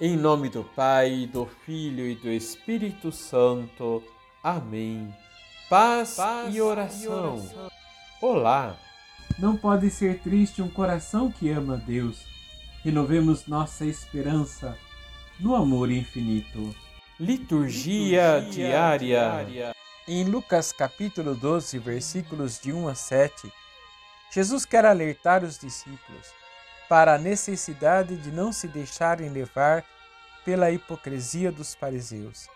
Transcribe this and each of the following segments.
Em nome do Pai, do Filho e do Espírito Santo. Amém. Paz, Paz e, oração. e oração. Olá! Não pode ser triste um coração que ama Deus. Renovemos nossa esperança no amor infinito. Liturgia, Liturgia diária. diária. Em Lucas capítulo 12, versículos de 1 a 7, Jesus quer alertar os discípulos para a necessidade de não se deixarem levar pela hipocrisia dos fariseus.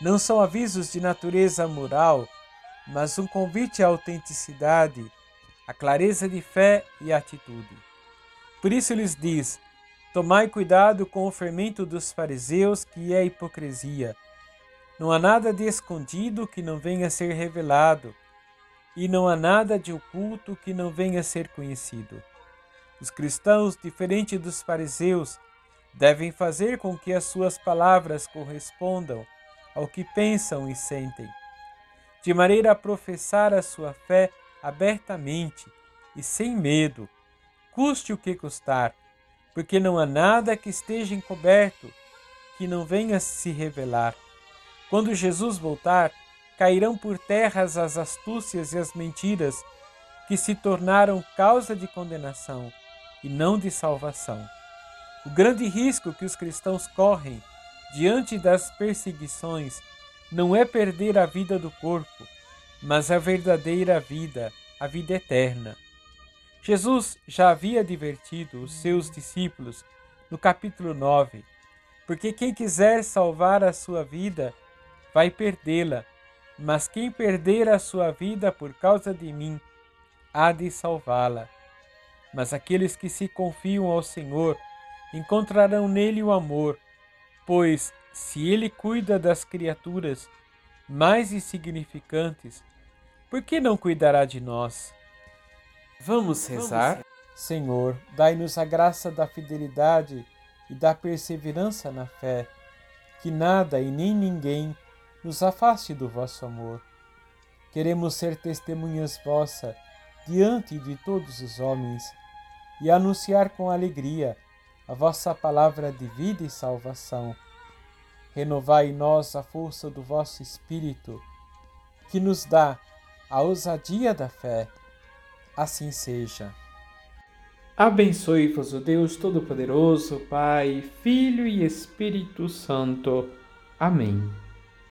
Não são avisos de natureza moral, mas um convite à autenticidade, à clareza de fé e atitude. Por isso lhes diz: Tomai cuidado com o fermento dos fariseus, que é hipocrisia. Não há nada de escondido que não venha a ser revelado, e não há nada de oculto que não venha a ser conhecido. Os cristãos, diferente dos fariseus, devem fazer com que as suas palavras correspondam ao que pensam e sentem, de maneira a professar a sua fé abertamente e sem medo, custe o que custar, porque não há nada que esteja encoberto que não venha se revelar. Quando Jesus voltar, cairão por terra as astúcias e as mentiras que se tornaram causa de condenação e não de salvação. O grande risco que os cristãos correm diante das perseguições não é perder a vida do corpo, mas a verdadeira vida, a vida eterna. Jesus já havia advertido os seus discípulos no capítulo 9, porque quem quiser salvar a sua vida vai perdê-la, mas quem perder a sua vida por causa de mim há de salvá-la. Mas aqueles que se confiam ao Senhor encontrarão nele o amor, pois se ele cuida das criaturas mais insignificantes, por que não cuidará de nós? Vamos rezar? Vamos. Senhor, dai-nos a graça da fidelidade e da perseverança na fé, que nada e nem ninguém nos afaste do vosso amor. Queremos ser testemunhas vossa diante de todos os homens e anunciar com alegria a vossa palavra de vida e salvação. Renovai em nós a força do vosso Espírito, que nos dá a ousadia da fé. Assim seja. Abençoe-vos o Deus Todo-Poderoso, Pai, Filho e Espírito Santo. Amém.